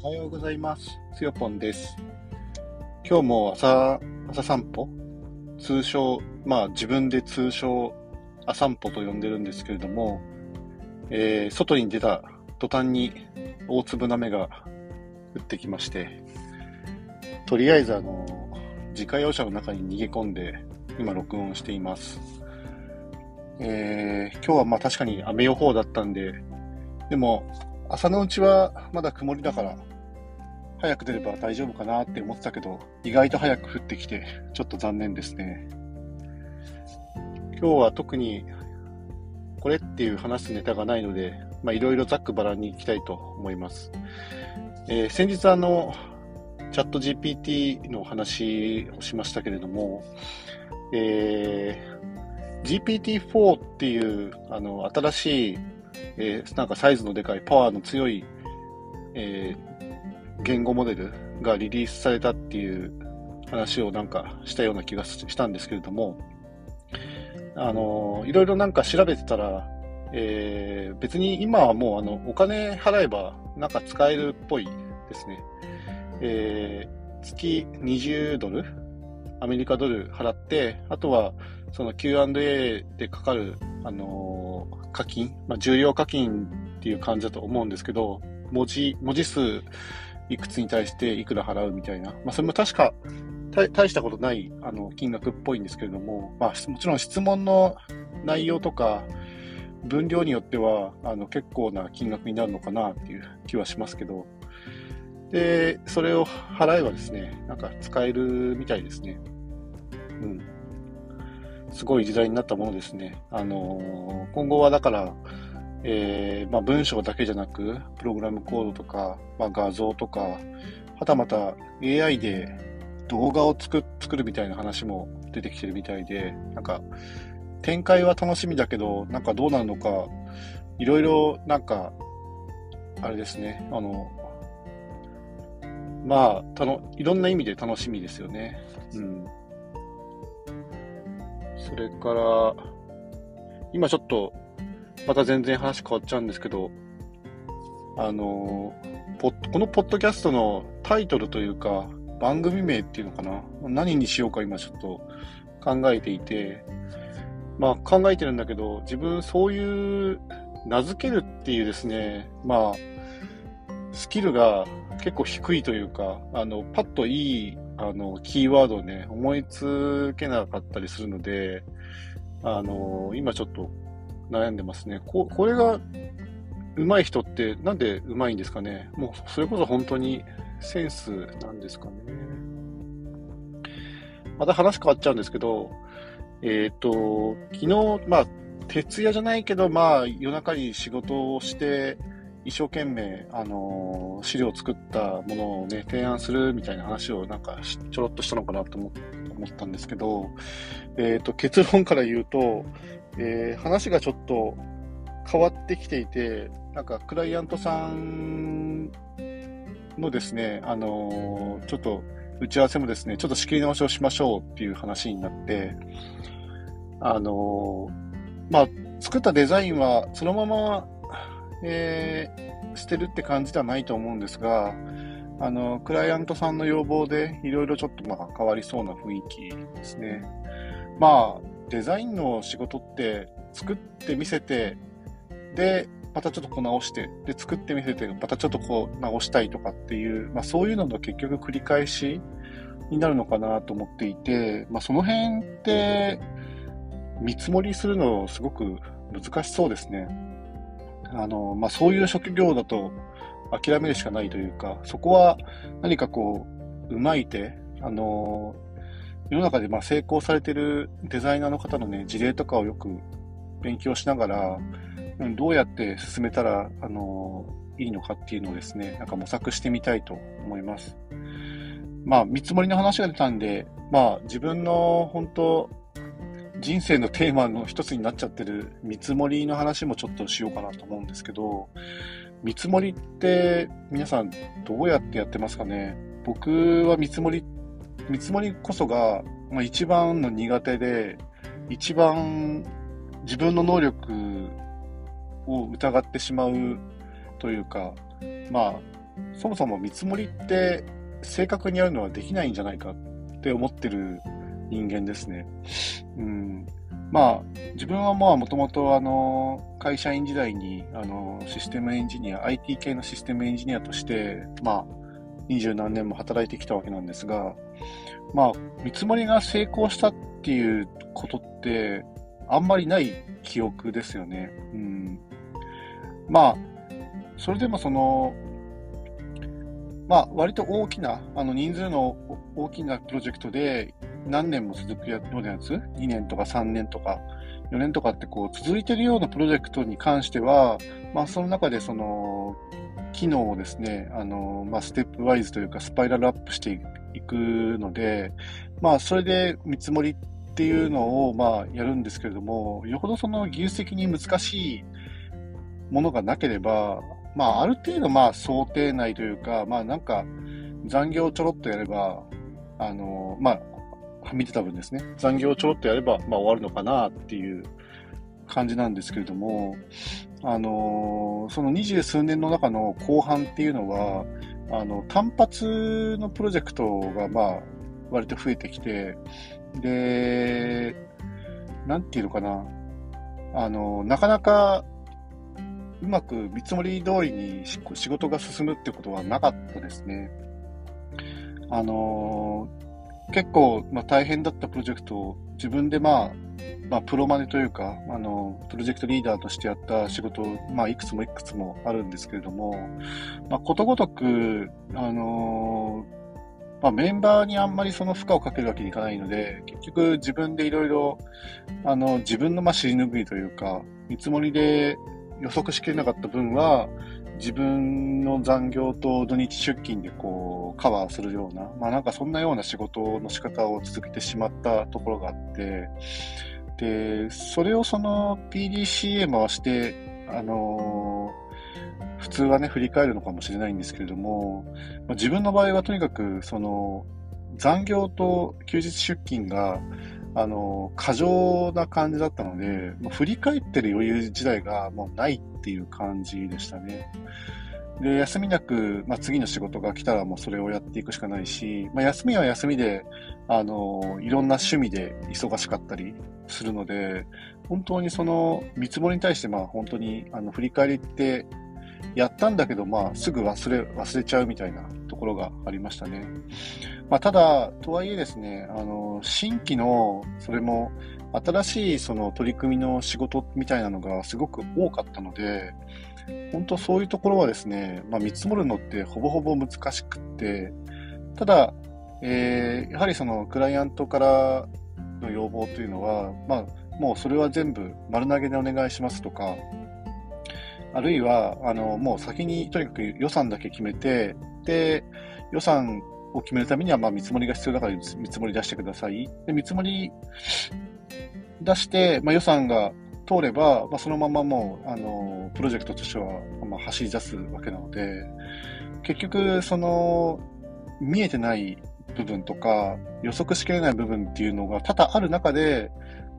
おはようございます。つよぽんです。今日も朝、朝散歩？通称、まあ自分で通称、朝散歩と呼んでるんですけれども、えー、外に出た途端に大粒の雨が降ってきまして、とりあえずあの、自家用車の中に逃げ込んで、今録音しています。えー、今日はまあ確かに雨予報だったんで、でも、朝のうちはまだ曇りだから、早く出れば大丈夫かなって思ってたけど、意外と早く降ってきて、ちょっと残念ですね。今日は特に、これっていう話すネタがないので、まあいろいろざっくばらんに行きたいと思います。えー先日あの、チャット GPT の話をしましたけれども、えー GPT-4 っていうあの新しい、えーなんかサイズのでかいパワーの強い、えー言語モデルがリリースされたっていう話をなんかしたような気がしたんですけれども、あのいろいろなんか調べてたら、えー別に今はもうあのお金払えばなんか使えるっぽいですね。えー月20ドルアメリカドル払って、あとはその Q&A でかかる、あのー課金、まあ、重要課金っていう感じだと思うんですけど、文字、文字数いくつに対していくら払うみたいな、まあ、それも確か大したことないあの金額っぽいんですけれども、まあ、もちろん質問の内容とか分量によってはあの結構な金額になるのかなっていう気はしますけど、で、それを払えばですね、なんか使えるみたいですね。うん。すごい時代になったものですね。あの今後はだから、えーまあ、文章だけじゃなく、プログラムコードとか、まあ、画像とか、はたまた AI で動画を作作るみたいな話も出てきてるみたいで、なんか、展開は楽しみだけど、なんかどうなるのか、いろいろなんか、あれですね、あの、まあ、たの、いろんな意味で楽しみですよね。うん。それから、今ちょっと、また全然話変わっちゃうんですけど、あの、ポこのポッドキャストのタイトルというか、番組名っていうのかな？何にしようか今ちょっと考えていて、まあ考えてるんだけど、自分そういう名付けるっていうですね、まあ、スキルが結構低いというか、あの、パッといい、あの、キーワードをね、思いつけなかったりするので、あの、今ちょっと悩んでますね。ここれが上手い人ってなんで上手いんですかね？もうそれこそ本当にセンスなんですかね。また話変わっちゃうんですけど、えっ、と、昨日、まあ、徹夜じゃないけど、まあ、夜中に仕事をして、一生懸命、あのー資料を作ったものをね、提案するみたいな話をなんかちょろっとしたのかなと思思ったんですけど、えっ、と、結論から言うと、えー話がちょっと変わってきていて、なんかクライアントさんのですね、あのーちょっと打ち合わせもですね、ちょっと仕切り直しをしましょうっていう話になって、あのーまあ、作ったデザインはそのまま、えー捨てるって感じではないと思うんですが、あの、クライアントさんの要望でいろいろちょっとまあ変わりそうな雰囲気ですね。まあ、デザインの仕事って作ってみせて、で、またちょっとこう直して、で、作ってみせて、またちょっとこう直したいとかっていう、まあそういうのの結局繰り返しになるのかなと思っていて、まあその辺って見積もりするのすごく難しそうですね。あの、まあそういう職業だと諦めるしかないというか、そこは何かこう、うまい手、あの、世の中でまあ成功されてるデザイナーの方のね、事例とかをよく勉強しながら、うんどうやって進めたら、あの、いいのかっていうのをですね、なんか模索してみたいと思います。まあ、見積もりの話が出たんで、まあ、自分の本当、人生のテーマの一つになっちゃってる見積もりの話もちょっとしようかなと思うんですけど、見積もりって皆さんどうやってやってますかね？僕は見積もりっ、見積もりこそが、まあ、一番の苦手で、一番自分の能力を疑ってしまうというか、まあ、そもそも見積もりって正確にやるのはできないんじゃないかって思ってる人間ですね。うん。まあ、自分はまあ、もともとあの、会社員時代に、あの、システムエンジニア、IT 系のシステムエンジニアとして、まあ、二十何年も働いてきたわけなんですが、まあ、見積もりが成功したっていうことって、あんまりない記憶ですよね。うん。まあ、それでもその、まあ、割と大きな、あの人数の大きなプロジェクトで何年も続くようなやつ、2年とか3年とか4年とかってこう続いてるようなプロジェクトに関しては、まあ、その中でその機能をですね、あの、まあ、ステップワイズというかスパイラルアップしていくので、まあ、それで見積もりっていうのを、まあ、やるんですけれども、よほどその技術的に難しいものがなければ、まあ、ある程度、まあ、想定内というか、まあ、なんか、残業をちょろっとやれば、あの、まあ、見てた分ですね、残業をちょろっとやれば、まあ、終わるのかなっていう感じなんですけれども、あの、その二十数年の中の後半っていうのは、あの、単発のプロジェクトが、まあ、割と増えてきて、で、なんていうのかな、あの、なかなかうまく見積もり通りに仕事が進むってことはなかったですね。あの、結構、まあ、大変だったプロジェクトを自分で、まあ、まあ、プロマネというか、あの、プロジェクトリーダーとしてやった仕事、まあ、いくつもいくつもあるんですけれども、まあ、ことごとく、あの、まあ、メンバーにあんまりその負荷をかけるわけにいかないので、結局自分でいろいろ、自分のまあ尻拭いというか、見積もりで予測しきれなかった分は、自分の残業と土日出勤でこうカバーするような、まあなんかそんなような仕事の仕方を続けてしまったところがあって、で、それをその PDCA 回して、あのー、普通はね、振り返るのかもしれないんですけれども、まあ、自分の場合はとにかく、その、残業と休日出勤が、あの、過剰な感じだったので、振り返ってる余裕自体がもうないっていう感じでしたね。で、休みなく、まあ、次の仕事が来たらもうそれをやっていくしかないし、まあ、休みは休みで、あの、いろんな趣味で忙しかったりするので、本当にその見積もりに対して、まあ、本当に、あの、振り返りってやったんだけど、まあ、すぐ忘れ、忘れちゃうみたいなところがありましたね。まあ、ただ、とはいえですね、あの、新規の、それも、新しいその取り組みの仕事みたいなのがすごく多かったので、本当そういうところはですね、まあ、見積もるのってほぼほぼ難しくって、ただ、えー、やはりそのクライアントからの要望というのは、まあ、もうそれは全部丸投げでお願いしますとか、あるいは、あの、もう先にとにかく予算だけ決めて、で、予算を決めるためには、まあ、見積もりが必要だから見積もり出してください。で、見積もり出して、まあ、予算が通れば、まあ、そのままもう、あの、プロジェクトとしては、まあ、走り出すわけなので、結局、その、見えてない部分とか、予測しきれない部分っていうのが多々ある中で、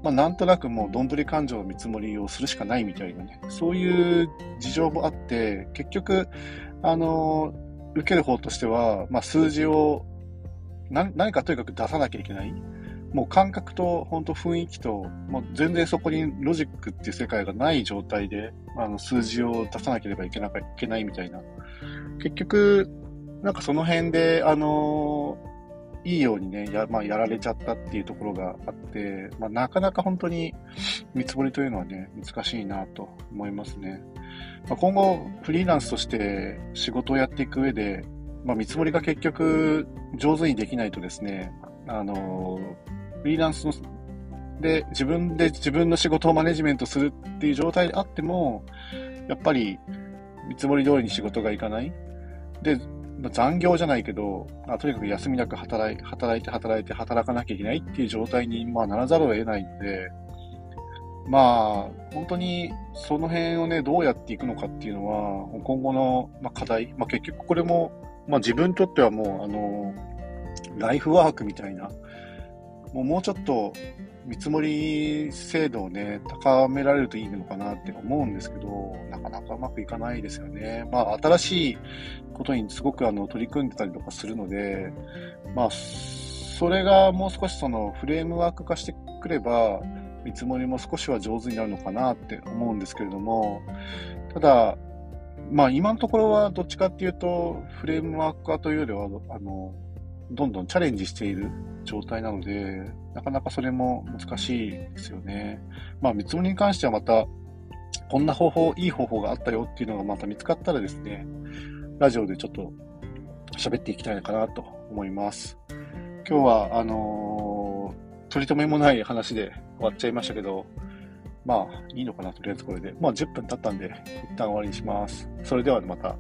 まあ、なんとなくもう、どんぶり勘定の見積もりをするしかないみたいなね、そういう事情もあって、結局、あの、受ける方としては、まあ、数字を何かとにかく出さなきゃいけない。もう感覚と本当雰囲気と、もう全然そこにロジックっていう世界がない状態で、あの数字を出さなければいけないけないみたいな。結局、なんかその辺で、あのいいようにね、や,、まあ、やられちゃったっていうところがあって、まあ、なかなか本当に見積もりというのはね、難しいなと思いますね。まあ、今後、フリーランスとして仕事をやっていく上で、まあ、見積もりが結局上手にできないとですね、あの、フリーランスので自分で自分の仕事をマネジメントするっていう状態であっても、やっぱり見積もり通りに仕事がいかない。で、残業じゃないけど、あとにかく休みなく働い働いて働いて働かなきゃいけないっていう状態に、まあ、ならざるを得ないので、まあ、本当にその辺をね、どうやっていくのかっていうのは、今後の、ま課題、まあ、結局これも、まあ、自分にとってはもう、あの、ライフワークみたいな、もうもうちょっと見積もり精度をね、高められるといいのかなって思うんですけど、なかなかうまくいかないですよね。まあ、新しいことにすごくあの取り組んでたりとかするので、まあ、それがもう少しそのフレームワーク化してくれば、見積もりも少しは上手になるのかなって思うんですけれども、ただ、まあ今のところはどっちかっていうと、フレームワーク化というよりは、あの、どんどんチャレンジしている状態なので、なかなかそれも難しいですよね。まあ見積もりに関してはまた、こんな方法、いい方法があったよっていうのがまた見つかったらですね、ラジオでちょっと喋っていきたいのかなと思います。今日は、あのー、取り留めもない話で終わっちゃいましたけど、まあ、いいのかな、とりあえずこれで。まあ、10分経ったんで、一旦終わりにします。それではまた。